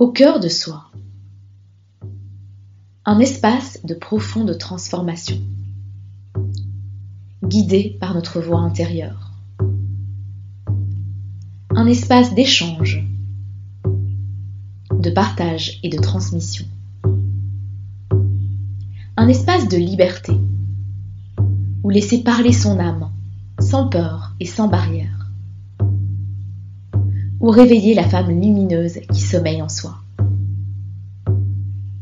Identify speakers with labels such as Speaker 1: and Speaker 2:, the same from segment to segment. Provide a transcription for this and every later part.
Speaker 1: Au cœur de soi. Un espace de profonde transformation, guidé par notre voix intérieure. Un espace d'échange, de partage et de transmission. Un espace de liberté, où laisser parler son âme, sans peur et sans barrière ou réveiller la femme lumineuse qui sommeille en soi.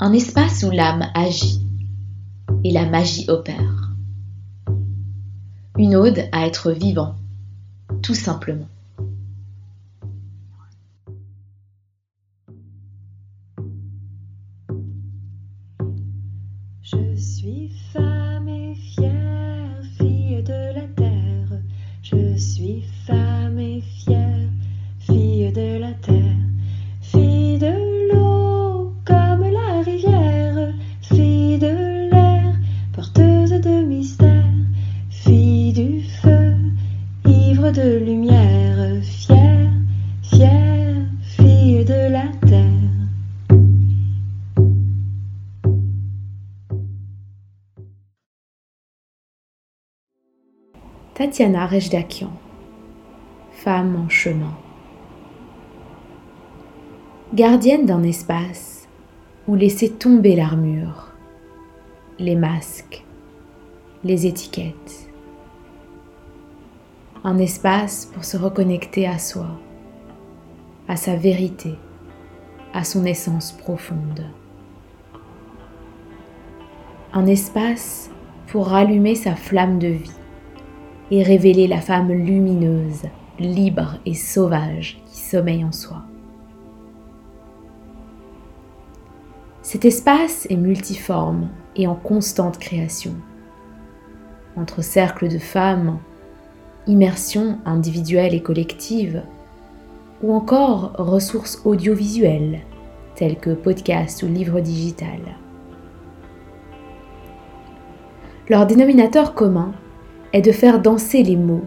Speaker 1: Un espace où l'âme agit et la magie opère. Une ode à être vivant, tout simplement. Tatiana Rejdakian, femme en chemin. Gardienne d'un espace où laisser tomber l'armure, les masques, les étiquettes. Un espace pour se reconnecter à soi, à sa vérité, à son essence profonde. Un espace pour rallumer sa flamme de vie et révéler la femme lumineuse, libre et sauvage qui sommeille en soi. Cet espace est multiforme et en constante création. Entre cercles de femmes, immersion individuelle et collective, ou encore ressources audiovisuelles telles que podcasts ou livres digital. Leur dénominateur commun est de faire danser les mots,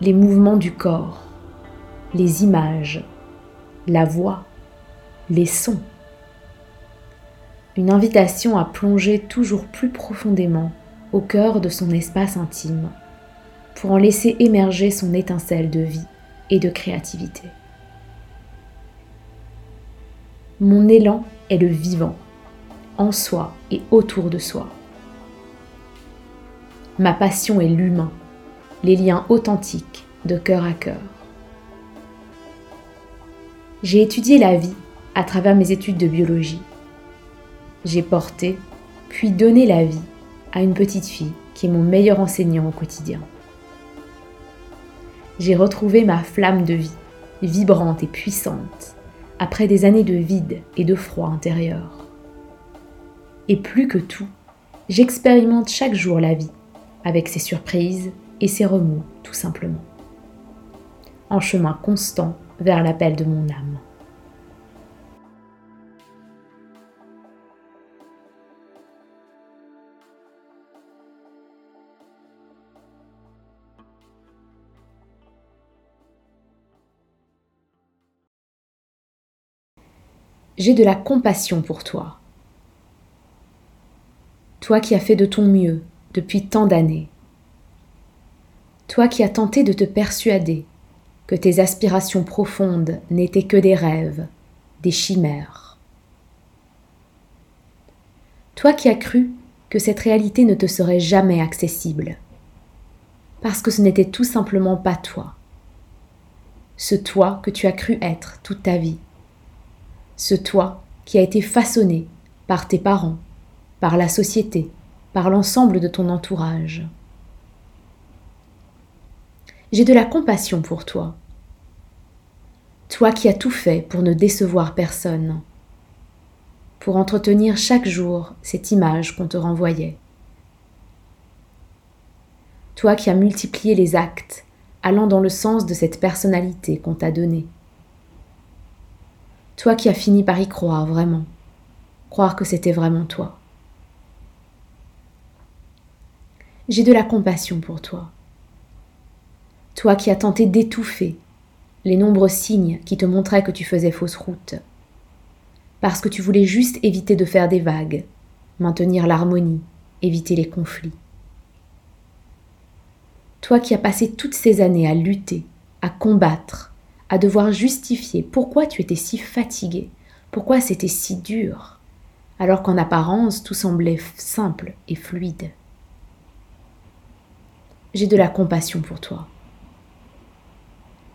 Speaker 1: les mouvements du corps, les images, la voix, les sons. Une invitation à plonger toujours plus profondément au cœur de son espace intime pour en laisser émerger son étincelle de vie et de créativité. Mon élan est le vivant, en soi et autour de soi. Ma passion est l'humain, les liens authentiques de cœur à cœur. J'ai étudié la vie à travers mes études de biologie. J'ai porté, puis donné la vie à une petite fille qui est mon meilleur enseignant au quotidien. J'ai retrouvé ma flamme de vie, vibrante et puissante, après des années de vide et de froid intérieur. Et plus que tout, j'expérimente chaque jour la vie avec ses surprises et ses remous, tout simplement. En chemin constant vers l'appel de mon âme. J'ai de la compassion pour toi. Toi qui as fait de ton mieux depuis tant d'années. Toi qui as tenté de te persuader que tes aspirations profondes n'étaient que des rêves, des chimères. Toi qui as cru que cette réalité ne te serait jamais accessible, parce que ce n'était tout simplement pas toi. Ce toi que tu as cru être toute ta vie. Ce toi qui a été façonné par tes parents, par la société, par l'ensemble de ton entourage. J'ai de la compassion pour toi, toi qui as tout fait pour ne décevoir personne, pour entretenir chaque jour cette image qu'on te renvoyait. Toi qui as multiplié les actes allant dans le sens de cette personnalité qu'on t'a donnée. Toi qui as fini par y croire vraiment, croire que c'était vraiment toi. J'ai de la compassion pour toi. Toi qui as tenté d'étouffer les nombreux signes qui te montraient que tu faisais fausse route. parce que tu voulais juste éviter de faire des vagues, maintenir l'harmonie, éviter les conflits. Toi qui as passé toutes ces années à lutter, à combattre, à devoir justifier pourquoi tu étais si fatigué, pourquoi c'était si dur, alors qu'en apparence tout semblait simple et fluide. J'ai de la compassion pour toi.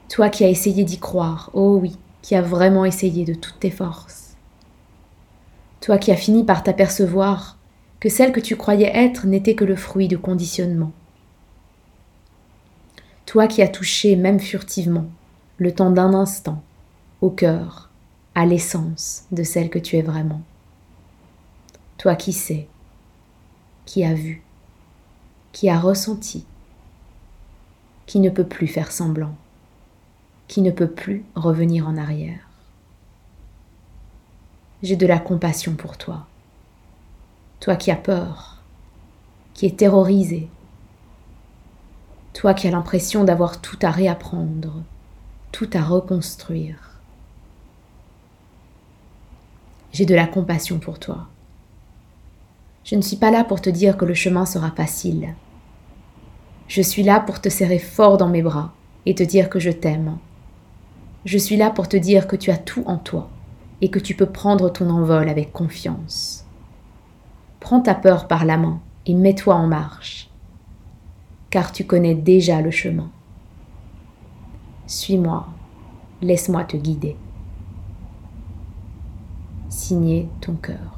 Speaker 1: Toi qui as essayé d'y croire, oh oui, qui as vraiment essayé de toutes tes forces. Toi qui as fini par t'apercevoir que celle que tu croyais être n'était que le fruit de conditionnement. Toi qui as touché, même furtivement, le temps d'un instant, au cœur, à l'essence de celle que tu es vraiment. Toi qui sais, qui a vu, qui a ressenti, qui ne peut plus faire semblant, qui ne peut plus revenir en arrière. J'ai de la compassion pour toi, toi qui as peur, qui es terrorisé, toi qui as l'impression d'avoir tout à réapprendre, tout à reconstruire. J'ai de la compassion pour toi. Je ne suis pas là pour te dire que le chemin sera facile. Je suis là pour te serrer fort dans mes bras et te dire que je t'aime. Je suis là pour te dire que tu as tout en toi et que tu peux prendre ton envol avec confiance. Prends ta peur par la main et mets-toi en marche, car tu connais déjà le chemin. Suis-moi, laisse-moi te guider. Signé ton cœur.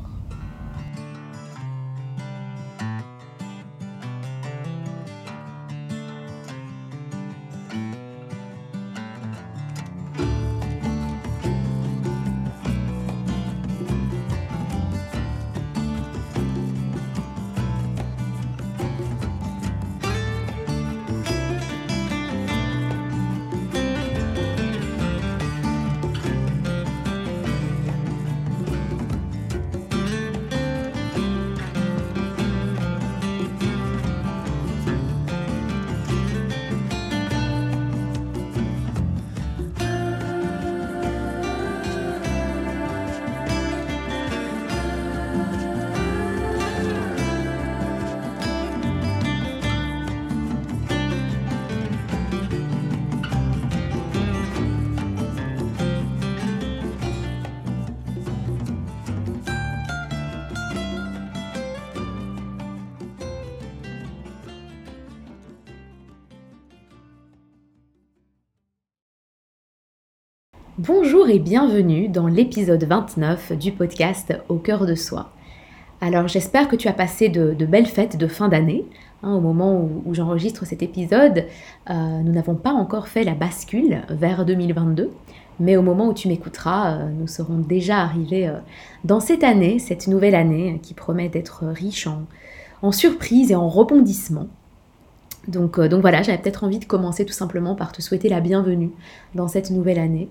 Speaker 1: Bonjour et bienvenue dans l'épisode 29 du podcast Au cœur de soi. Alors j'espère que tu as passé de, belles fêtes de fin d'année. Hein, au moment où, j'enregistre cet épisode, euh, nous n'avons pas encore fait la bascule vers 2022, mais au moment où tu m'écouteras, euh, nous serons déjà arrivés euh, dans cette année, cette nouvelle année qui promet d'être riche en, en surprises et en rebondissements. Donc, donc voilà, j'avais peut-être envie de commencer tout simplement par te souhaiter la bienvenue dans cette nouvelle année.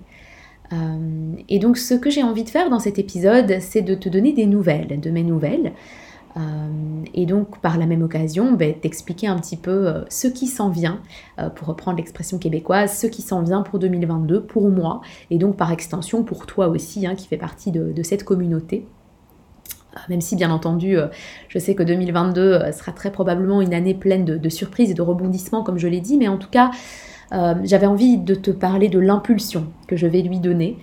Speaker 1: Euh, et donc ce que j'ai envie de faire dans cet épisode, c'est de te donner des nouvelles, de mes nouvelles. Euh, et donc par la même occasion, ben, t'expliquer un petit peu euh, ce qui s'en vient, pour reprendre l'expression québécoise, ce qui s'en vient pour 2022, pour moi, et donc par extension pour toi aussi, hein, qui fait partie de, cette communauté. Même si bien entendu, je sais que 2022 sera très probablement une année pleine de surprises et de rebondissements, comme je l'ai dit, mais en tout cas, euh, j'avais envie de te parler de l'impulsion que je vais lui donner,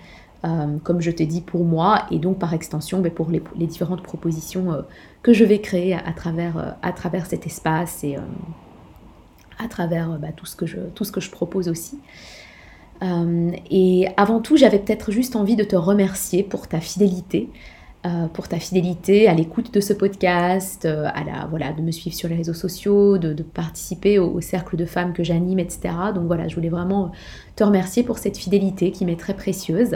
Speaker 1: euh, comme je t'ai dit pour moi, et donc par extension ben, pour les, différentes propositions euh, que je vais créer à, travers, à cet espace et à travers bah, tout, ce que je, tout ce que je propose aussi. et avant tout, j'avais peut-être juste envie de te remercier pour ta fidélité, euh, pour ta fidélité à l'écoute de ce podcast, euh, à la, voilà, de me suivre sur les réseaux sociaux, de, participer au, cercle de femmes que j'anime, etc. Donc voilà, je voulais vraiment te remercier pour cette fidélité qui m'est très précieuse.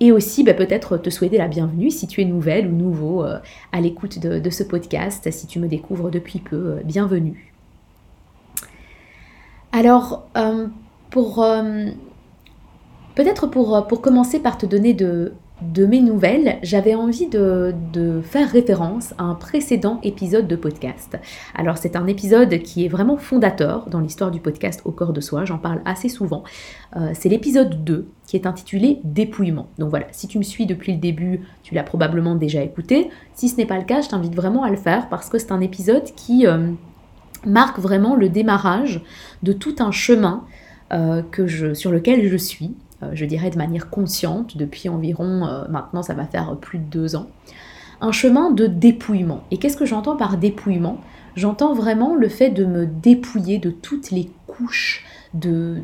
Speaker 1: Et aussi bah, peut-être te souhaiter la bienvenue si tu es nouvelle ou nouveau euh, à l'écoute de, ce podcast, si tu me découvres depuis peu, bienvenue. Alors, pour peut-être pour, pour commencer par te donner de, de mes nouvelles, j'avais envie de, faire référence à un précédent épisode de podcast. Alors c'est un épisode qui est vraiment fondateur dans l'histoire du podcast Au corps de soi, j'en parle assez souvent. Euh, c'est l'épisode 2 qui est intitulé Dépouillement. Donc voilà, si tu me suis depuis le début, tu l'as probablement déjà écouté. Si ce n'est pas le cas, je t'invite vraiment à le faire parce que c'est un épisode qui euh, marque vraiment le démarrage de tout un chemin euh, sur lequel je suis je dirais de manière consciente, depuis environ, euh, maintenant ça va faire plus de deux ans, un chemin de dépouillement. Et qu'est-ce que j'entends par dépouillement? J'entends vraiment le fait de me dépouiller de toutes les couches de...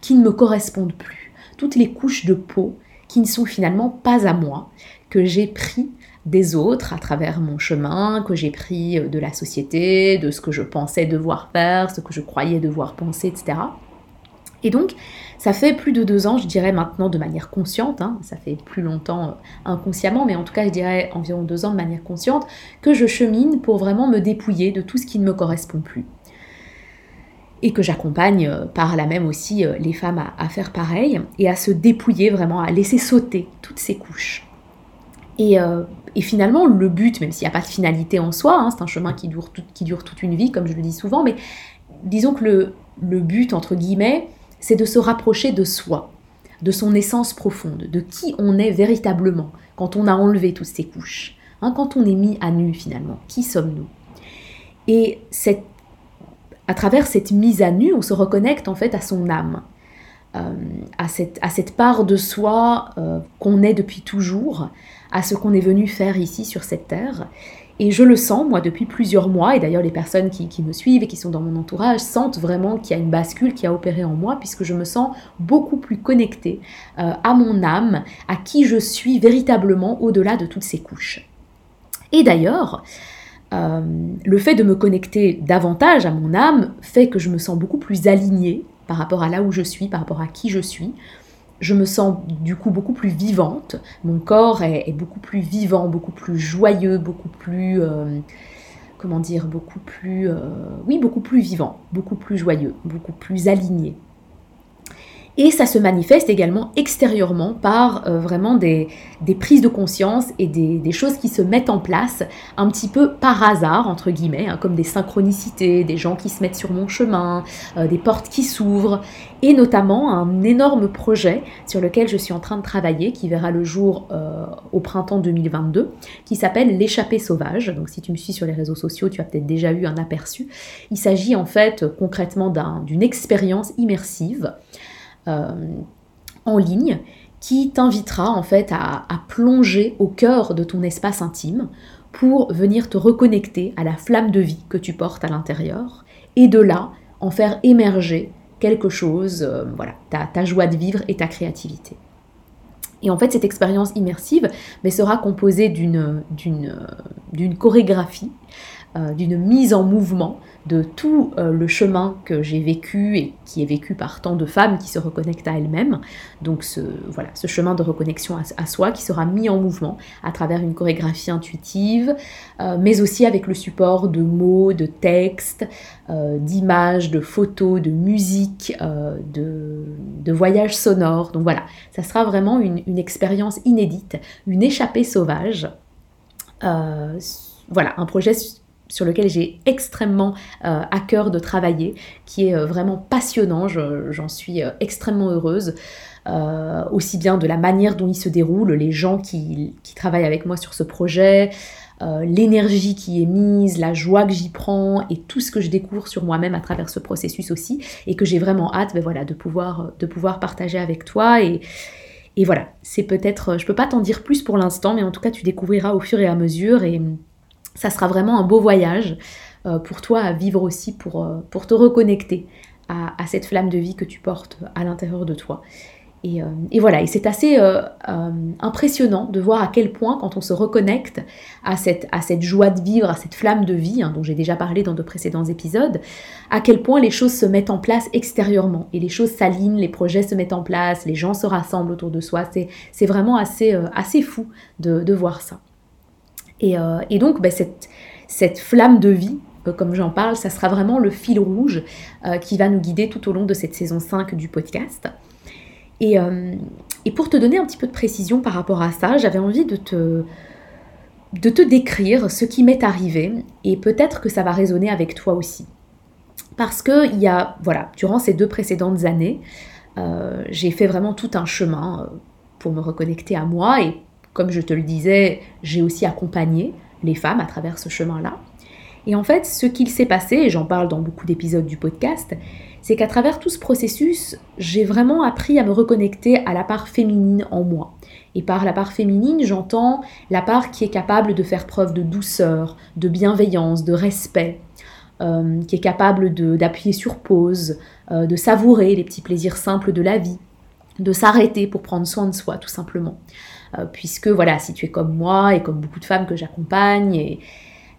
Speaker 1: qui ne me correspondent plus, toutes les couches de peau qui ne sont finalement pas à moi, que j'ai pris des autres à travers mon chemin, que j'ai pris de la société, de ce que je pensais devoir faire, ce que je croyais devoir penser, etc. Et donc, ça fait plus de deux ans, je dirais maintenant de manière consciente, hein, ça fait plus longtemps euh, inconsciemment, mais en tout cas je dirais environ deux ans de manière consciente, que je chemine pour vraiment me dépouiller de tout ce qui ne me correspond plus. Et que j'accompagne euh, par là même aussi euh, les femmes à, faire pareil et à se dépouiller vraiment, à laisser sauter toutes ces couches. Et, finalement, le but, même s'il n'y a pas de finalité en soi, hein, c'est un chemin qui dure, qui dure, toute une vie, comme je le dis souvent, mais disons que le, le but, entre guillemets, c'est de se rapprocher de soi, de son essence profonde, de qui on est véritablement quand on a enlevé toutes ces couches, hein, quand on est mis à nu finalement. Qui sommes-nous? Et à travers cette mise à nu, on se reconnecte en fait à son âme, euh, à, cette, part de soi euh, qu'on est depuis toujours, à ce qu'on est venu faire ici sur cette terre, et je le sens, moi, depuis plusieurs mois, et d'ailleurs les personnes qui, me suivent et qui sont dans mon entourage sentent vraiment qu'il y a une bascule qui a opéré en moi, puisque je me sens beaucoup plus connectée euh, à mon âme, à qui je suis véritablement au-delà de toutes ces couches. Et d'ailleurs, euh, le fait de me connecter davantage à mon âme fait que je me sens beaucoup plus alignée par rapport à là où je suis, par rapport à qui je suis je me sens du coup beaucoup plus vivante, mon corps est, beaucoup plus vivant, beaucoup plus joyeux, beaucoup plus... Euh, comment dire, beaucoup plus... Euh, oui, beaucoup plus vivant, beaucoup plus joyeux, beaucoup plus aligné. Et ça se manifeste également extérieurement par euh, vraiment des, prises de conscience et des, choses qui se mettent en place un petit peu par hasard, entre guillemets, hein, comme des synchronicités, des gens qui se mettent sur mon chemin, euh, des portes qui s'ouvrent, et notamment un énorme projet sur lequel je suis en train de travailler, qui verra le jour euh, au printemps 2022, qui s'appelle L'échappée sauvage. Donc si tu me suis sur les réseaux sociaux, tu as peut-être déjà eu un aperçu. Il s'agit en fait concrètement d'une expérience immersive en ligne qui t'invitera en fait à, plonger au cœur de ton espace intime pour venir te reconnecter à la flamme de vie que tu portes à l'intérieur et de là en faire émerger quelque chose, euh, voilà, ta, joie de vivre et ta créativité. Et en fait, cette expérience immersive mais sera composée d'une chorégraphie, euh, d'une mise en mouvement de tout euh, le chemin que j'ai vécu et qui est vécu par tant de femmes qui se reconnectent à elles-mêmes. Donc ce, voilà, ce chemin de reconnexion à, soi qui sera mis en mouvement à travers une chorégraphie intuitive, euh, mais aussi avec le support de mots, de textes, d'images, de photos, de musique, de, de, voyages sonores. Donc voilà, ça sera vraiment une, une expérience inédite, une échappée sauvage. voilà, un projet sur lequel j'ai extrêmement euh, à cœur de travailler, qui est euh, vraiment passionnant, j'en suis euh, extrêmement heureuse. aussi bien de la manière dont il se déroule, les gens qui, travaillent avec moi sur ce projet, l'énergie qui est mise, la joie que j'y prends et tout ce que je découvre sur moi-même à travers ce processus aussi, et que j'ai vraiment hâte ben voilà, de, pouvoir, partager avec toi. Et, et voilà, c'est peut-être, je peux pas t'en dire plus pour l'instant, mais en tout cas tu découvriras au fur et à mesure. Et, ça sera vraiment un beau voyage euh, pour toi à vivre aussi, pour, euh, pour te reconnecter à, cette flamme de vie que tu portes à l'intérieur de toi. Et, euh, voilà, et c'est assez impressionnant de voir à quel point quand on se reconnecte à cette, à cette joie de vivre, à cette flamme de vie, hein, dont j'ai déjà parlé dans de précédents épisodes, à quel point les choses se mettent en place extérieurement, et les choses s'alignent, les projets se mettent en place, les gens se rassemblent autour de soi. C'est vraiment assez, assez fou de, de voir ça. Euh, et, donc, bah, cette, flamme de vie, euh, comme j'en parle, ça sera vraiment le fil rouge euh, qui va nous guider tout au long de cette saison 5 du podcast. Et, pour te donner un petit peu de précision par rapport à ça, j'avais envie de te, de te décrire ce qui m'est arrivé et peut-être que ça va résonner avec toi aussi. Parce que il y a, voilà, durant ces deux précédentes années, j'ai fait vraiment tout un chemin pour me reconnecter à moi et comme je te le disais, j'ai aussi accompagné les femmes à travers ce chemin-là. Et en fait, ce qu'il s'est passé, et j'en parle dans beaucoup d'épisodes du podcast, c'est qu'à travers tout ce processus, j'ai vraiment appris à me reconnecter à la part féminine en moi. Et par la part féminine, j'entends la part qui est capable de faire preuve de douceur, de bienveillance, de respect, euh, qui est capable d'appuyer sur pause, euh, de savourer les petits plaisirs simples de la vie, de s'arrêter pour prendre soin de soi, tout simplement. Euh, puisque voilà, si tu es comme moi et comme beaucoup de femmes que j'accompagne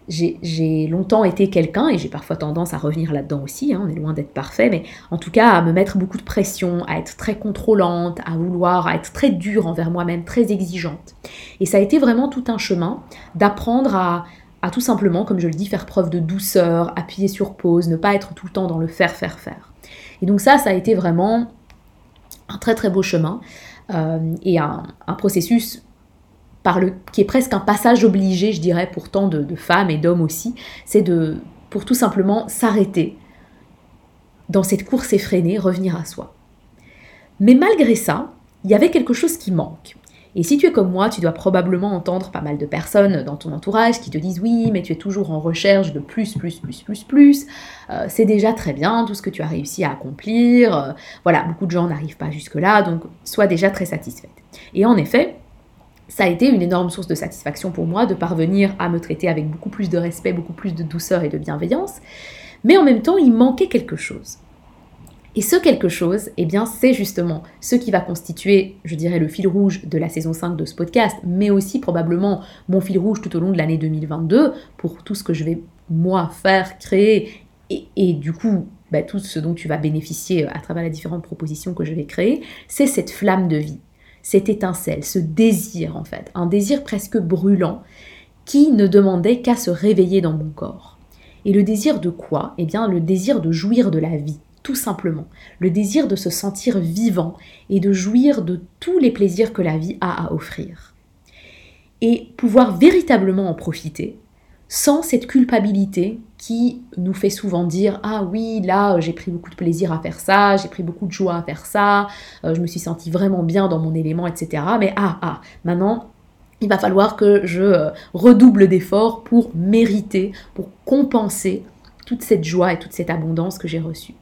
Speaker 1: j'ai longtemps été quelqu'un, et j'ai parfois tendance à revenir là-dedans aussi, hein, on est loin d'être parfait, mais en tout cas à me mettre beaucoup de pression, à être très contrôlante, à vouloir, à être très dure envers moi-même, très exigeante. Et ça a été vraiment tout un chemin d'apprendre à, à tout simplement, comme je le dis, faire preuve de douceur, appuyer sur pause, ne pas être tout le temps dans le faire, faire, faire. Et donc ça, ça a été vraiment un très très beau chemin et un, un processus qui est presque un passage obligé, je dirais, pourtant de, de femmes et d'hommes aussi, c'est de, pour tout simplement s'arrêter dans cette course effrénée, revenir à soi. Mais malgré ça, il y avait quelque chose qui manque. Et si tu es comme moi, tu dois probablement entendre pas mal de personnes dans ton entourage qui te disent oui, mais tu es toujours en recherche de plus, plus, plus, plus, plus. Euh, c'est déjà très bien tout ce que tu as réussi à accomplir. Euh, voilà, beaucoup de gens n'arrivent pas jusque-là, donc sois déjà très satisfaite. Et en effet, ça a été une énorme source de satisfaction pour moi de parvenir à me traiter avec beaucoup plus de respect, beaucoup plus de douceur et de bienveillance. Mais en même temps, il manquait quelque chose. Et ce quelque chose, eh bien, c'est justement ce qui va constituer, je dirais, le fil rouge de la saison 5 de ce podcast, mais aussi probablement mon fil rouge tout au long de l'année 2022 pour tout ce que je vais, moi, faire, créer et, du coup, bah, tout ce dont tu vas bénéficier à travers les différentes propositions que je vais créer, c'est cette flamme de vie cette étincelle, ce désir en fait, un désir presque brûlant qui ne demandait qu'à se réveiller dans mon corps. Et le désir de quoi? Eh bien le désir de jouir de la vie, tout simplement. Le désir de se sentir vivant et de jouir de tous les plaisirs que la vie a à offrir. Et pouvoir véritablement en profiter, sans cette culpabilité qui nous fait souvent dire ah oui là j'ai pris beaucoup de plaisir à faire ça, j'ai pris beaucoup de joie à faire ça, euh, je me suis senti vraiment bien dans mon élément, etc. Mais ah ah maintenant il va falloir que je euh, redouble d'efforts pour mériter, pour compenser toute cette joie et toute cette abondance que j'ai reçue.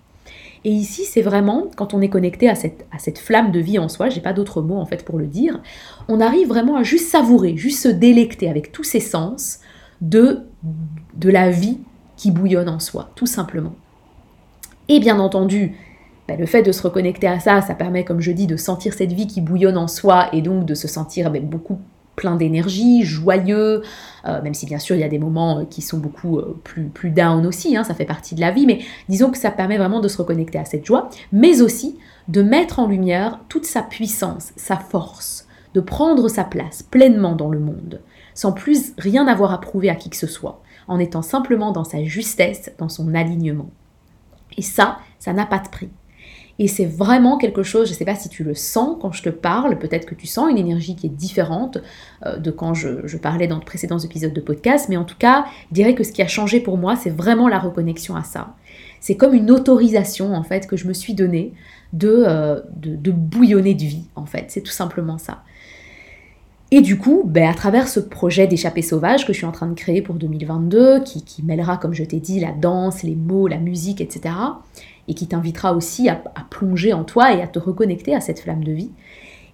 Speaker 1: Et ici, c'est vraiment, quand on est connecté à cette, flamme de vie en soi, j'ai pas d'autre mot en fait pour le dire, on arrive vraiment à juste savourer, juste se délecter avec tous ses sens de, de la vie qui bouillonne en soi, tout simplement. Et bien entendu, ben, le fait de se reconnecter à ça, ça permet, comme je dis, de sentir cette vie qui bouillonne en soi et donc de se sentir ben, beaucoup plein d'énergie, joyeux, euh, même si bien sûr il y a des moments euh, qui sont beaucoup euh, plus, plus down aussi, hein, ça fait partie de la vie, mais disons que ça permet vraiment de se reconnecter à cette joie, mais aussi de mettre en lumière toute sa puissance, sa force, de prendre sa place pleinement dans le monde sans plus rien avoir à prouver à qui que ce soit, en étant simplement dans sa justesse, dans son alignement. Et ça, ça n'a pas de prix. Et c'est vraiment quelque chose, je ne sais pas si tu le sens quand je te parle, peut-être que tu sens une énergie qui est différente euh, de quand je, parlais dans de précédents épisodes de podcast, mais en tout cas, je dirais que ce qui a changé pour moi, c'est vraiment la reconnexion à ça. C'est comme une autorisation, en fait, que je me suis donnée de, euh, bouillonner de vie, en fait. C'est tout simplement ça. Et du coup, ben, à travers ce projet d'échappée sauvage que je suis en train de créer pour 2022, qui, mêlera, comme je t'ai dit, la danse, les mots, la musique, etc., et qui t'invitera aussi à, plonger en toi et à te reconnecter à cette flamme de vie,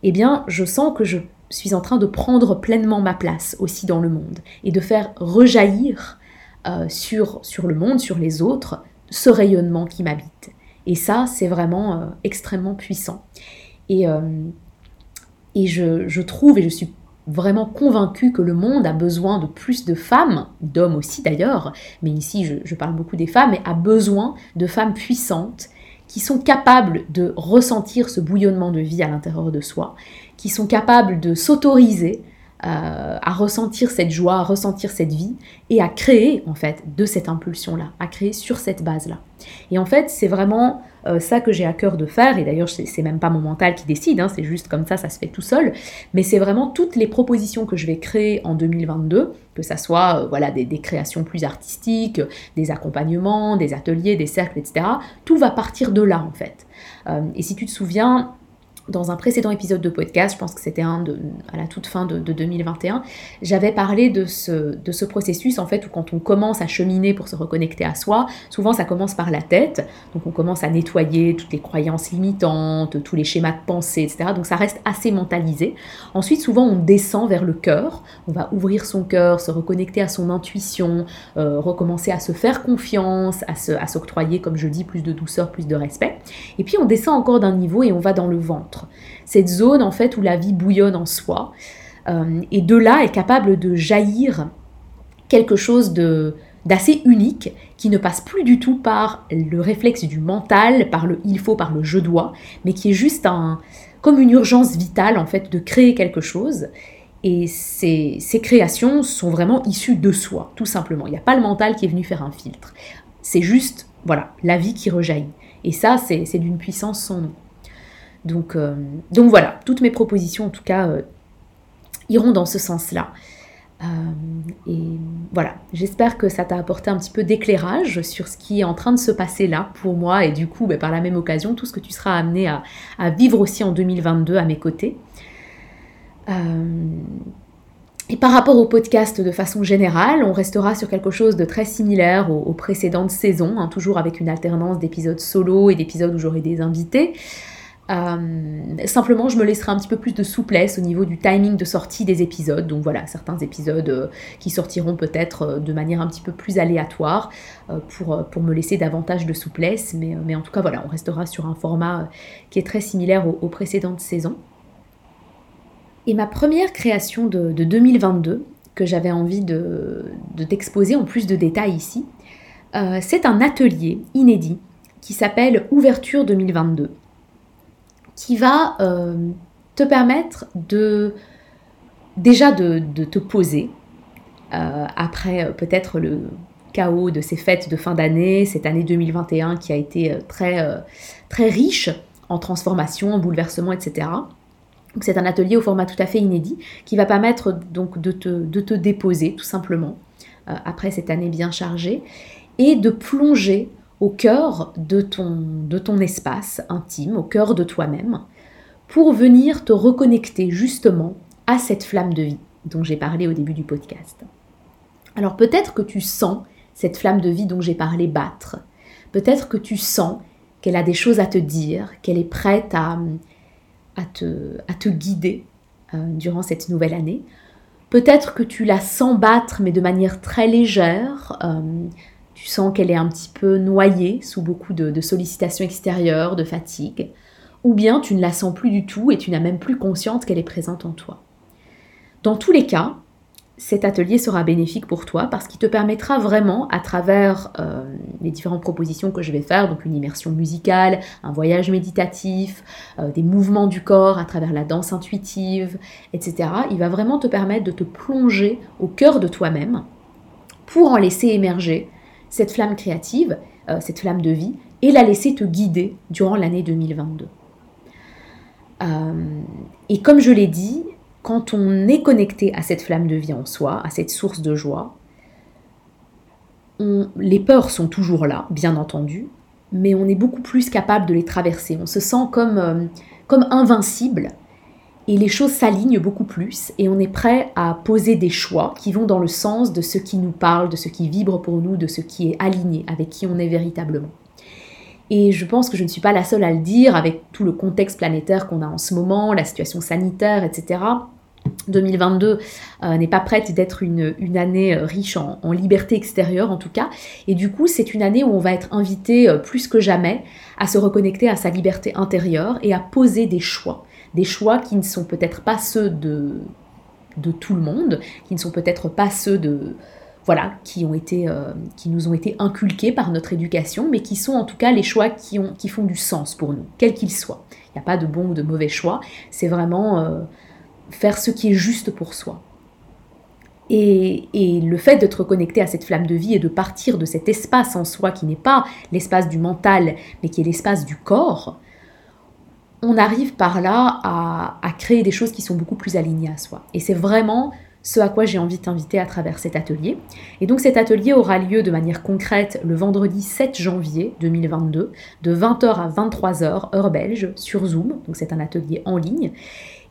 Speaker 1: eh bien, je sens que je suis en train de prendre pleinement ma place aussi dans le monde et de faire rejaillir euh, sur, le monde, sur les autres, ce rayonnement qui m'habite. Et ça, c'est vraiment euh, extrêmement puissant. Et, euh, je trouve, et je suis vraiment convaincu que le monde a besoin de plus de femmes, d'hommes aussi d'ailleurs, mais ici je, parle beaucoup des femmes, mais a besoin de femmes puissantes qui sont capables de ressentir ce bouillonnement de vie à l'intérieur de soi, qui sont capables de s'autoriser euh, à ressentir cette joie, à ressentir cette vie et à créer en fait de cette impulsion-là, à créer sur cette base-là. Et en fait, c'est vraiment euh, ça que j'ai à cœur de faire, et d'ailleurs c'est même pas mon mental qui décide, hein, c'est juste comme ça, ça se fait tout seul, mais c'est vraiment toutes les propositions que je vais créer en 2022, que ça soit euh, voilà, des, créations plus artistiques, des accompagnements, des ateliers, des cercles, etc. Tout va partir de là en fait. Euh, et si tu te souviens, dans un précédent épisode de podcast, je pense que c'était à la toute fin de, 2021, j'avais parlé de ce, de ce processus en fait où quand on commence à cheminer pour se reconnecter à soi, souvent ça commence par la tête, donc on commence à nettoyer toutes les croyances limitantes, tous les schémas de pensée, etc. Donc ça reste assez mentalisé. Ensuite, souvent on descend vers le cœur, on va ouvrir son cœur, se reconnecter à son intuition, euh, recommencer à se faire confiance, à s'octroyer, comme je dis, plus de douceur, plus de respect. Et puis on descend encore d'un niveau et on va dans le ventre cette zone en fait où la vie bouillonne en soi. Euh, et de là est capable de jaillir quelque chose de d'assez unique qui ne passe plus du tout par le réflexe du mental, par le il faut, par le je dois, mais qui est juste un comme une urgence vitale en fait de créer quelque chose. Et ces, ces créations sont vraiment issues de soi, tout simplement. Il n'y a pas le mental qui est venu faire un filtre. C'est juste, voilà, la vie qui rejaillit. Et ça, c'est d'une puissance sans nom. Donc, euh, donc voilà, toutes mes propositions en tout cas euh, iront dans ce sens-là. Euh, et voilà, j'espère que ça t'a apporté un petit peu d'éclairage sur ce qui est en train de se passer là pour moi et du coup, ben, par la même occasion, tout ce que tu seras amené à, vivre aussi en 2022 à mes côtés. et par rapport au podcast de façon générale, on restera sur quelque chose de très similaire aux, précédentes saisons, hein, toujours avec une alternance d'épisodes solo et d'épisodes où j'aurai des invités. Euh, simplement, je me laisserai un petit peu plus de souplesse au niveau du timing de sortie des épisodes. Donc voilà, certains épisodes euh, qui sortiront peut-être euh, de manière un petit peu plus aléatoire pour, me laisser davantage de souplesse. Mais, en tout cas, voilà, on restera sur un format qui est très similaire aux, précédentes saisons. Et ma première création de, 2022, que j'avais envie de, de t'exposer en plus de détails ici, c'est un atelier inédit qui s'appelle Ouverture 2022 qui va euh, te permettre de déjà de, te poser euh, après euh, peut-être le chaos de ces fêtes de fin d'année, cette année 2021 qui a été très, très riche en transformation, en bouleversement, etc. c'est un atelier au format tout à fait inédit qui va permettre donc de te, de te déposer tout simplement après cette année bien chargée et de plonger au cœur de ton, espace intime, au cœur de toi-même, pour venir te reconnecter justement à cette flamme de vie dont j'ai parlé au début du podcast. Alors peut-être que tu sens cette flamme de vie dont j'ai parlé battre. Peut-être que tu sens qu'elle a des choses à te dire, qu'elle est prête à, à, te, à te guider euh, durant cette nouvelle année. Peut-être que tu la sens battre, mais de manière très légère, euh, tu sens qu'elle est un petit peu noyée sous beaucoup de, sollicitations extérieures, de fatigue, ou bien tu ne la sens plus du tout et tu n'as même plus conscience qu'elle est présente en toi. Dans tous les cas, cet atelier sera bénéfique pour toi parce qu'il te permettra vraiment, à travers euh, les différentes propositions que je vais faire, donc une immersion musicale, un voyage méditatif, euh, des mouvements du corps à travers la danse intuitive, etc., il va vraiment te permettre de te plonger au cœur de toi-même pour en laisser émerger cette flamme créative, euh, cette flamme de vie, et la laisser te guider durant l'année 2022. Euh, et comme je l'ai dit, quand on est connecté à cette flamme de vie en soi, à cette source de joie, les peurs sont toujours là, bien entendu, mais on est beaucoup plus capable de les traverser. On se sent comme, euh, comme invincible et les choses s'alignent beaucoup plus et on est prêt à poser des choix qui vont dans le sens de ce qui nous parle, de ce qui vibre pour nous, de ce qui est aligné avec qui on est véritablement. Et je pense que je ne suis pas la seule à le dire avec tout le contexte planétaire qu'on a en ce moment, la situation sanitaire, etc. 2022 euh, n'est pas prête d'être une, année euh, riche en, liberté extérieure en tout cas. Et du coup, c'est une année où on va être invité euh, plus que jamais à se reconnecter à sa liberté intérieure et à poser des choix des choix qui ne sont peut-être pas ceux de, de tout le monde, qui ne sont peut-être pas ceux de voilà, qui, ont été, euh, qui nous ont été inculqués par notre éducation, mais qui sont en tout cas les choix qui, ont, qui font du sens pour nous, quels qu'ils soient. Il n'y a pas de bon ou de mauvais choix, c'est vraiment euh, faire ce qui est juste pour soi. Et, et, le fait d'être connecté à cette flamme de vie et de partir de cet espace en soi qui n'est pas l'espace du mental, mais qui est l'espace du corps, on arrive par là à, créer des choses qui sont beaucoup plus alignées à soi. Et c'est vraiment ce à quoi j'ai envie de t'inviter à travers cet atelier. Et donc cet atelier aura lieu de manière concrète le vendredi 7 janvier 2022, de 20h à 23h, heure belge, sur Zoom. Donc c'est un atelier en ligne.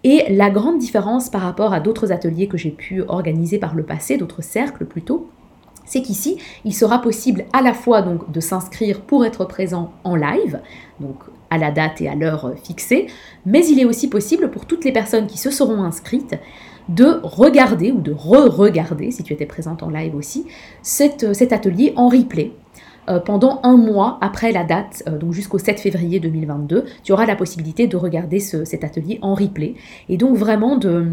Speaker 1: Et la grande différence par rapport à d'autres ateliers que j'ai pu organiser par le passé, d'autres cercles plutôt, c'est qu'ici, il sera possible à la fois donc de s'inscrire pour être présent en live, donc à la date et à l'heure fixée, mais il est aussi possible pour toutes les personnes qui se seront inscrites de regarder ou de re-regarder, si tu étais présente en live aussi, cet atelier en replay. Euh, pendant un mois après la date, euh, donc jusqu'au 7 février 2022, tu auras la possibilité de regarder cet atelier en replay. Et donc vraiment de,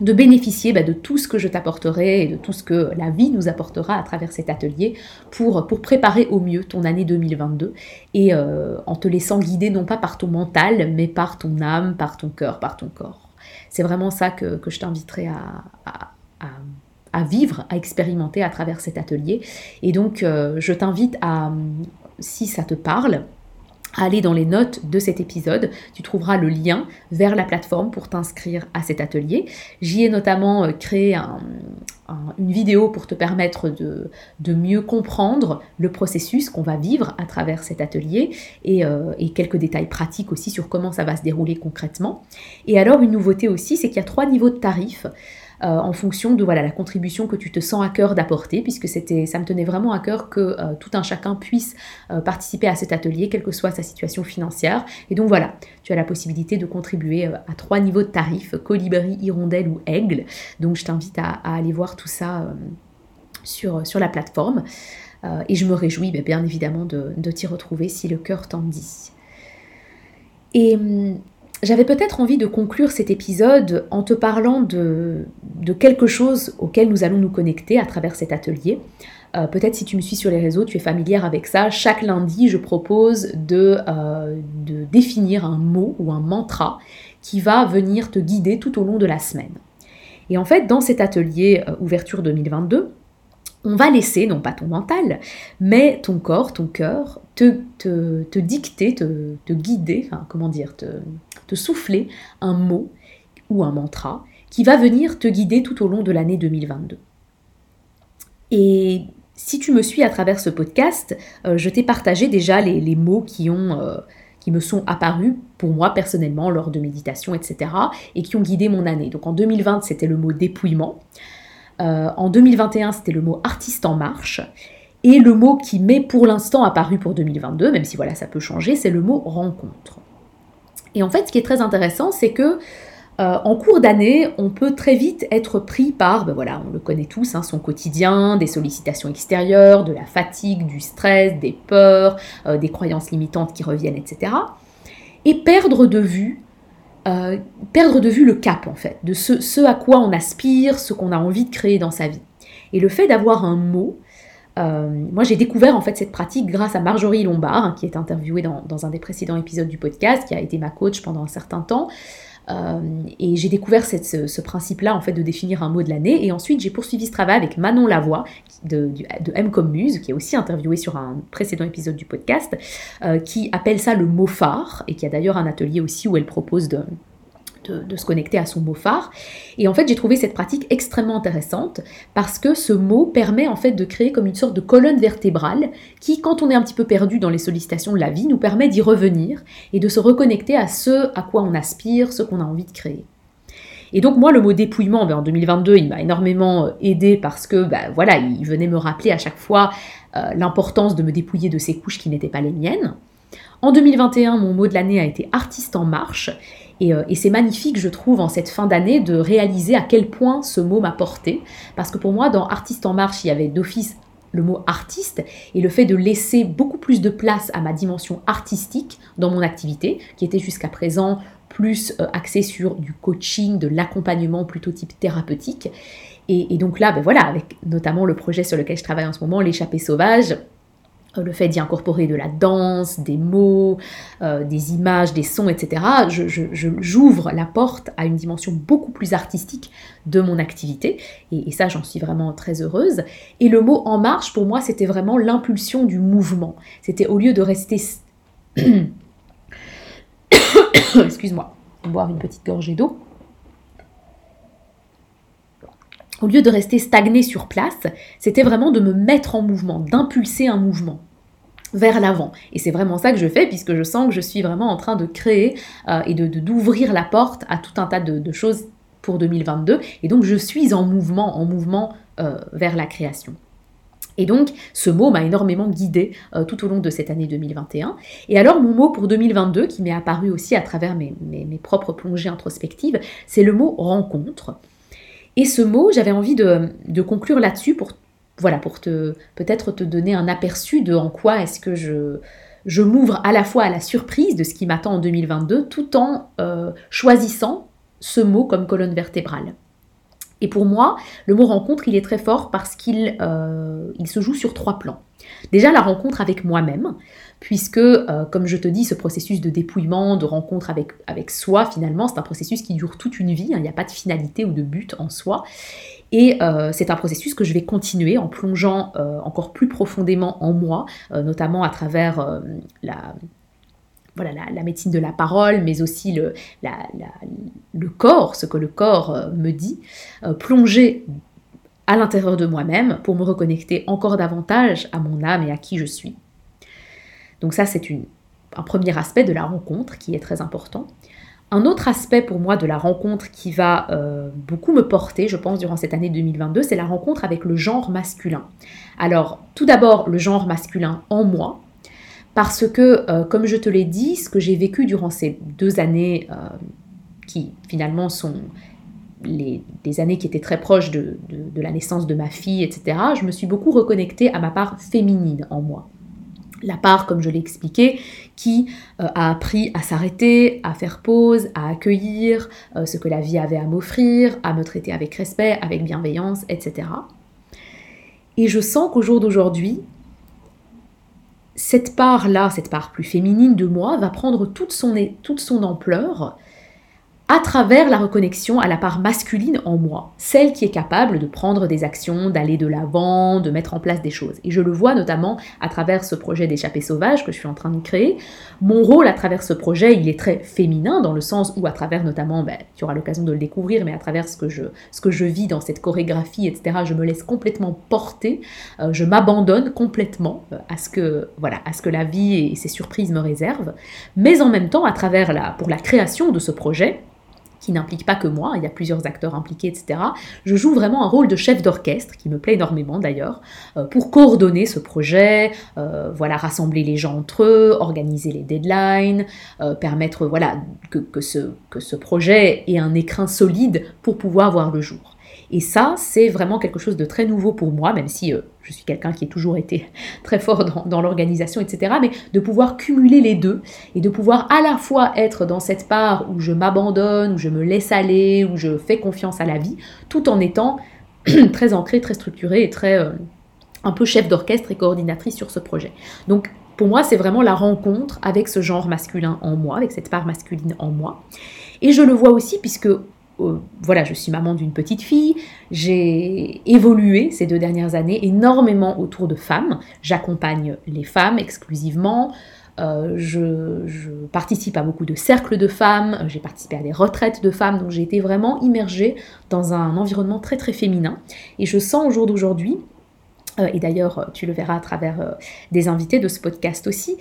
Speaker 1: de bénéficier bah, de tout ce que je t'apporterai et de tout ce que la vie nous apportera à travers cet atelier pour, préparer au mieux ton année 2022 et euh, en te laissant guider non pas par ton mental mais par ton âme, par ton cœur, par ton corps. C'est vraiment ça que, je t'inviterai à vivre, à expérimenter à travers cet atelier. Et donc, euh, je t'invite à, si ça te parle, aller dans les notes de cet épisode. Tu trouveras le lien vers la plateforme pour t'inscrire à cet atelier. J'y ai notamment euh, créé une vidéo pour te permettre de, mieux comprendre le processus qu'on va vivre à travers cet atelier et, euh, et, quelques détails pratiques aussi sur comment ça va se dérouler concrètement. Et alors une nouveauté aussi, c'est qu'il y a trois niveaux de tarifs. Euh, en fonction de voilà la contribution que tu te sens à cœur d'apporter, puisque c'était, ça me tenait vraiment à cœur que euh, tout un chacun puisse euh, participer à cet atelier, quelle que soit sa situation financière. Et donc voilà, tu as la possibilité de contribuer à trois niveaux de tarifs, colibri, hirondelle ou aigle. Donc je t'invite à, aller voir tout ça sur, la plateforme. et je me réjouis ben, bien évidemment de, de t'y retrouver si le cœur t'en dit. Et hum, j'avais peut-être envie de conclure cet épisode en te parlant de, quelque chose auquel nous allons nous connecter à travers cet atelier. Euh, peut-être si tu me suis sur les réseaux, tu es familière avec ça. Chaque lundi, je propose de, euh, de définir un mot ou un mantra qui va venir te guider tout au long de la semaine. Et en fait, dans cet atelier euh, Ouverture 2022, on va laisser, non pas ton mental, mais ton corps, ton cœur, te, te, dicter, te, te, guider, enfin, comment dire, te, te souffler un mot ou un mantra qui va venir te guider tout au long de l'année 2022. Et si tu me suis à travers ce podcast, euh, je t'ai partagé déjà les, mots qui, ont, euh, qui me sont apparus pour moi personnellement lors de méditation, etc. et qui ont guidé mon année. Donc en 2020, c'était le mot dépouillement. Euh, en 2021, c'était le mot artiste en marche. Et le mot qui m'est pour l'instant apparu pour 2022, même si voilà, ça peut changer, c'est le mot rencontre. Et en fait, ce qui est très intéressant, c'est que euh, en cours d'année, on peut très vite être pris par, ben voilà, on le connaît tous, hein, son quotidien, des sollicitations extérieures, de la fatigue, du stress, des peurs, euh, des croyances limitantes qui reviennent, etc. Et perdre de vue euh, perdre de vue le cap en fait, de ce, à quoi on aspire, ce qu'on a envie de créer dans sa vie. Et le fait d'avoir un mot, euh, moi j'ai découvert en fait cette pratique grâce à Marjorie Lombard, hein, qui est interviewée dans, un des précédents épisodes du podcast, qui a été ma coach pendant un certain temps. Euh, et j'ai découvert ce, principe-là, en fait, de définir un mot de l'année. Et ensuite, j'ai poursuivi ce travail avec Manon Lavoie, de, de, M comme Muse, qui est aussi interviewée sur un précédent épisode du podcast, euh, qui appelle ça le mot phare, et qui a d'ailleurs un atelier aussi où elle propose de, de, se connecter à son mot phare. Et en fait, j'ai trouvé cette pratique extrêmement intéressante parce que ce mot permet en fait de créer comme une sorte de colonne vertébrale qui, quand on est un petit peu perdu dans les sollicitations de la vie, nous permet d'y revenir et de se reconnecter à ce à quoi on aspire, ce qu'on a envie de créer. Et donc moi, le mot dépouillement, ben, en 2022, il m'a énormément euh, aidé parce que ben, voilà, il venait me rappeler à chaque fois euh, l'importance de me dépouiller de ces couches qui n'étaient pas les miennes. En 2021, mon mot de l'année a été artiste en marche. Euh, et, c'est magnifique, je trouve, en cette fin d'année, de réaliser à quel point ce mot m'a porté. Parce que pour moi, dans Artiste en marche, il y avait d'office le mot artiste et le fait de laisser beaucoup plus de place à ma dimension artistique dans mon activité, qui était jusqu'à présent plus euh, axée sur du coaching, de l'accompagnement plutôt type thérapeutique. Et, donc là, ben voilà, avec notamment le projet sur lequel je travaille en ce moment, l'échappée sauvage, le fait d'y incorporer de la danse, des mots, euh, des images, des sons, etc., j'ouvre la porte à une dimension beaucoup plus artistique de mon activité. Et, ça, j'en suis vraiment très heureuse. Et le mot en marche, pour moi, c'était vraiment l'impulsion du mouvement. C'était au lieu de rester... Excuse-moi, boire une petite gorgée d'eau. Au lieu de rester stagné sur place, c'était vraiment de me mettre en mouvement, d'impulser un mouvement vers l'avant. Et c'est vraiment ça que je fais puisque je sens que je suis vraiment en train de créer euh, et de, d'ouvrir la porte à tout un tas de, choses pour 2022. Et donc je suis en mouvement, en mouvement euh, vers la création. Et donc, ce mot m'a énormément guidé euh, tout au long de cette année 2021. Et alors, mon mot pour 2022, qui m'est apparu aussi à travers mes propres plongées introspectives, c'est le mot rencontre. Et ce mot, j'avais envie de, conclure là-dessus pour, voilà, pour te, peut-être te donner un aperçu de en quoi est-ce que je, je m'ouvre à la fois à la surprise de ce qui m'attend en 2022, tout en euh, choisissant ce mot comme colonne vertébrale. Et pour moi, le mot rencontre, il est très fort parce qu'il euh, il se joue sur trois plans. Déjà, la rencontre avec moi-même, puisque, euh, comme je te dis, ce processus de dépouillement, de rencontre avec, avec soi, finalement, c'est un processus qui dure toute une vie, hein. il n'y a pas de finalité ou de but en soi. Et euh, c'est un processus que je vais continuer en plongeant encore plus profondément en moi, notamment à travers la, voilà, la, médecine de la parole, mais aussi le, corps, ce que le corps euh, me dit, euh, plonger à l'intérieur de moi-même pour me reconnecter encore davantage à mon âme et à qui je suis. Donc ça, c'est un premier aspect de la rencontre qui est très important. Un autre aspect pour moi de la rencontre qui va euh, beaucoup me porter, je pense, durant cette année 2022, c'est la rencontre avec le genre masculin. Alors, tout d'abord, le genre masculin en moi, parce que, euh, comme je te l'ai dit, ce que j'ai vécu durant ces deux années, euh, qui finalement sont les, des années qui étaient très proches de, la naissance de ma fille, etc., je me suis beaucoup reconnectée à ma part féminine en moi. La part, comme je l'ai expliqué, qui euh, a appris à s'arrêter, à faire pause, à accueillir ce que la vie avait à m'offrir, à me traiter avec respect, avec bienveillance, etc. Et je sens qu'au jour d'aujourd'hui, cette part-là, cette part plus féminine de moi, va prendre toute son, toute son ampleur à travers la reconnexion à la part masculine en moi, celle qui est capable de prendre des actions, d'aller de l'avant, de mettre en place des choses. Et je le vois notamment à travers ce projet d'échappée sauvage que je suis en train de créer. Mon rôle à travers ce projet, il est très féminin dans le sens où à travers notamment, ben, tu auras l'occasion de le découvrir, mais à travers ce que je, ce que je vis dans cette chorégraphie, etc., je me laisse complètement porter, euh, je m'abandonne complètement euh, à ce que voilà, à ce que la vie et ses surprises me réservent. Mais en même temps, à travers la, pour la création de ce projet, qui n'implique pas que moi, il y a plusieurs acteurs impliqués, etc. Je joue vraiment un rôle de chef d'orchestre, qui me plaît énormément d'ailleurs, euh, pour coordonner ce projet, euh, voilà, rassembler les gens entre eux, organiser les deadlines, euh, permettre voilà, que, que, ce, que ce projet ait un écrin solide pour pouvoir voir le jour. Et ça, c'est vraiment quelque chose de très nouveau pour moi, même si je suis quelqu'un qui a toujours été très fort dans, l'organisation, etc. Mais de pouvoir cumuler les deux et de pouvoir à la fois être dans cette part où je m'abandonne, où je me laisse aller, où je fais confiance à la vie, tout en étant très ancré, très structuré et très euh, un peu chef d'orchestre et coordinatrice sur ce projet. Donc pour moi, c'est vraiment la rencontre avec ce genre masculin en moi, avec cette part masculine en moi. Et je le vois aussi puisque voilà, je suis maman d'une petite fille, j'ai évolué ces deux dernières années énormément autour de femmes, j'accompagne les femmes exclusivement, euh, je, participe à beaucoup de cercles de femmes, j'ai participé à des retraites de femmes, donc j'ai été vraiment immergée dans un environnement très très féminin. Et je sens au jour d'aujourd'hui, euh, et d'ailleurs tu le verras à travers euh, des invités de ce podcast aussi,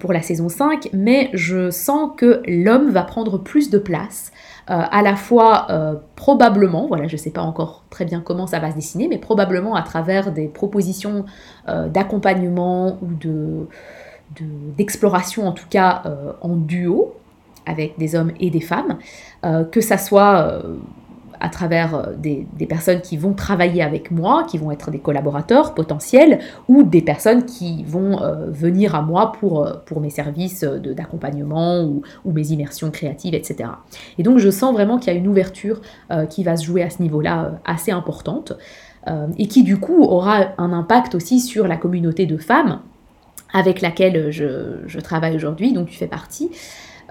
Speaker 1: pour la saison 5, mais je sens que l'homme va prendre plus de place à la fois euh, probablement, voilà, je ne sais pas encore très bien comment ça va se dessiner, mais probablement à travers des propositions euh, d'accompagnement ou de, d'exploration en tout cas en duo avec des hommes et des femmes, que ça soit à travers euh, des, personnes qui vont travailler avec moi, qui vont être des collaborateurs potentiels, ou des personnes qui vont euh, venir à moi pour, euh, pour mes services d'accompagnement ou, mes immersions créatives, etc. Et donc je sens vraiment qu'il y a une ouverture qui va se jouer à ce niveau-là assez importante, et qui du coup aura un impact aussi sur la communauté de femmes avec laquelle je, travaille aujourd'hui, donc tu fais partie,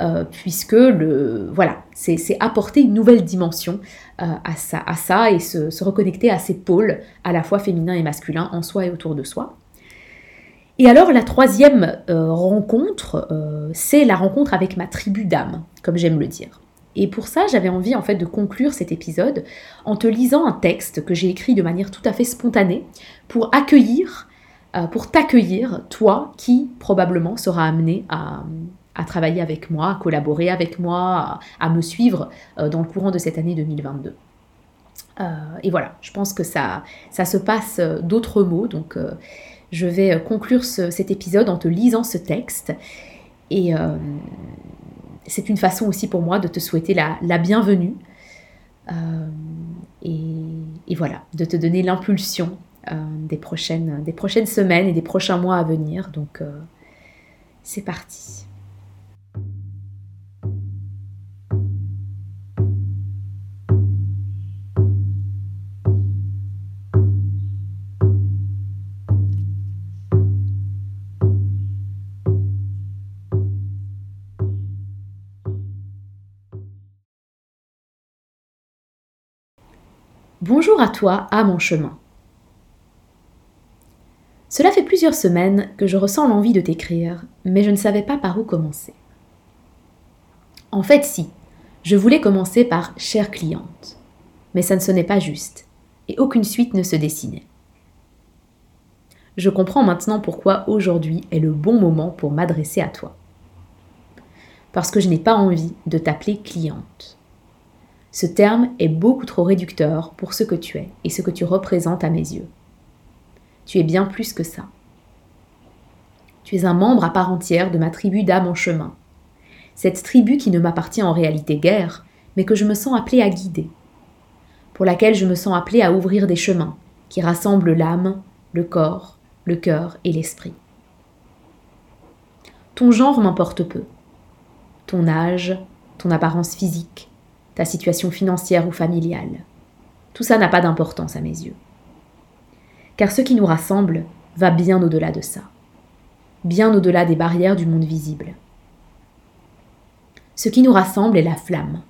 Speaker 1: euh, puisque le, voilà, c'est apporter une nouvelle dimension euh, à, ça, à ça et se, reconnecter à ces pôles à la fois féminins et masculins en soi et autour de soi. Et alors la troisième euh, rencontre, c'est la rencontre avec ma tribu d'âme, comme j'aime le dire. Et pour ça, j'avais envie en fait de conclure cet épisode en te lisant un texte que j'ai écrit de manière tout à fait spontanée pour accueillir, pour t'accueillir, toi qui probablement sera amené à, travailler avec moi, à collaborer avec moi, à, me suivre euh, dans le courant de cette année 2022. Euh, et voilà, je pense que ça, ça se passe d'autres mots, donc je vais conclure cet épisode en te lisant ce texte. Et, c'est une façon aussi pour moi de te souhaiter la, bienvenue euh, et, voilà, de te donner l'impulsion euh, des, prochaines, des prochaines semaines et des prochains mois à venir. Donc euh, c'est parti. Bonjour à toi, à mon chemin. Cela fait plusieurs semaines que je ressens l'envie de t'écrire, mais je ne savais pas par où commencer. En fait, si, je voulais commencer par chère cliente, mais ça ne sonnait pas juste, et aucune suite ne se dessinait. Je comprends maintenant pourquoi aujourd'hui est le bon moment pour m'adresser à toi. Parce que je n'ai pas envie de t'appeler cliente. Ce terme est beaucoup trop réducteur pour ce que tu es et ce que tu représentes à mes yeux. Tu es bien plus que ça. Tu es un membre à part entière de ma tribu d'âme en chemin. Cette tribu qui ne m'appartient en réalité guère, mais que je me sens appelée à guider. Pour laquelle je me sens appelée à ouvrir des chemins qui rassemblent l'âme, le corps, le cœur et l'esprit. Ton genre m'importe peu. Ton âge, ton apparence physique, ta situation financière ou familiale. Tout ça n'a pas d'importance à mes yeux. Car ce qui nous rassemble va bien au-delà de ça, bien au-delà des barrières du monde visible. Ce qui nous rassemble est la flamme.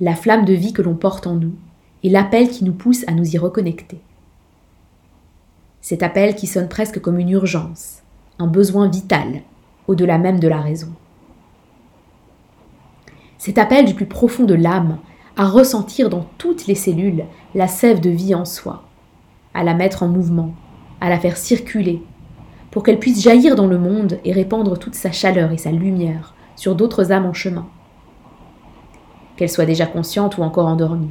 Speaker 1: La flamme de vie que l'on porte en nous et l'appel qui nous pousse à nous y reconnecter. Cet appel qui sonne presque comme une urgence, un besoin vital, au-delà même de la raison cet appel du plus profond de l'âme à ressentir dans toutes les cellules la sève de vie en soi, à la mettre en mouvement, à la faire circuler, pour qu'elle puisse jaillir dans le monde et répandre toute sa chaleur et sa lumière sur d'autres âmes en chemin, qu'elles soient déjà conscientes ou encore endormies.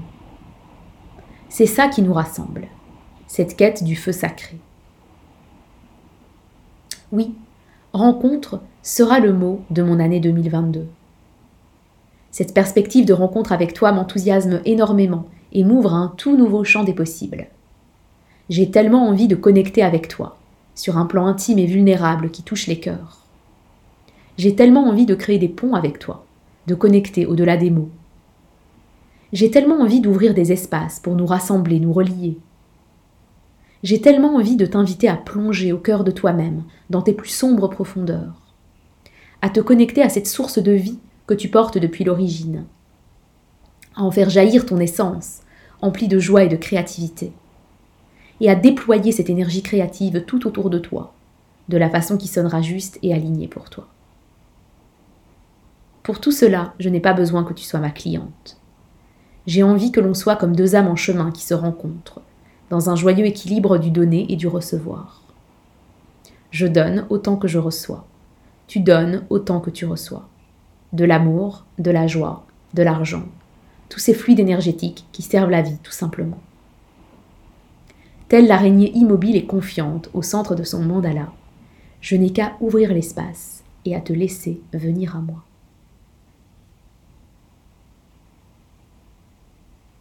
Speaker 1: C'est ça qui nous rassemble, cette quête du feu sacré. Oui, rencontre sera le mot de mon année 2022. Cette perspective de rencontre avec toi m'enthousiasme énormément et m'ouvre à un tout nouveau champ des possibles. J'ai tellement envie de connecter avec toi, sur un plan intime et vulnérable qui touche les cœurs. J'ai tellement envie de créer des ponts avec toi, de connecter au-delà des mots. J'ai tellement envie d'ouvrir des espaces pour nous rassembler, nous relier. J'ai tellement envie de t'inviter à plonger au cœur de toi-même, dans tes plus sombres profondeurs, à te connecter à cette source de vie que tu portes depuis l'origine, à en faire jaillir ton essence, emplie de joie et de créativité, et à déployer cette énergie créative tout autour de toi, de la façon qui sonnera juste et alignée pour toi. Pour tout cela, je n'ai pas besoin que tu sois ma cliente. J'ai envie que l'on soit comme deux âmes en chemin qui se rencontrent, dans un joyeux équilibre du donner et du recevoir. Je donne autant que je reçois. Tu donnes autant que tu reçois de l'amour, de la joie, de l'argent, tous ces fluides énergétiques qui servent la vie tout simplement. Telle l'araignée immobile et confiante au centre de son mandala, je n'ai qu'à ouvrir l'espace et à te laisser venir à moi.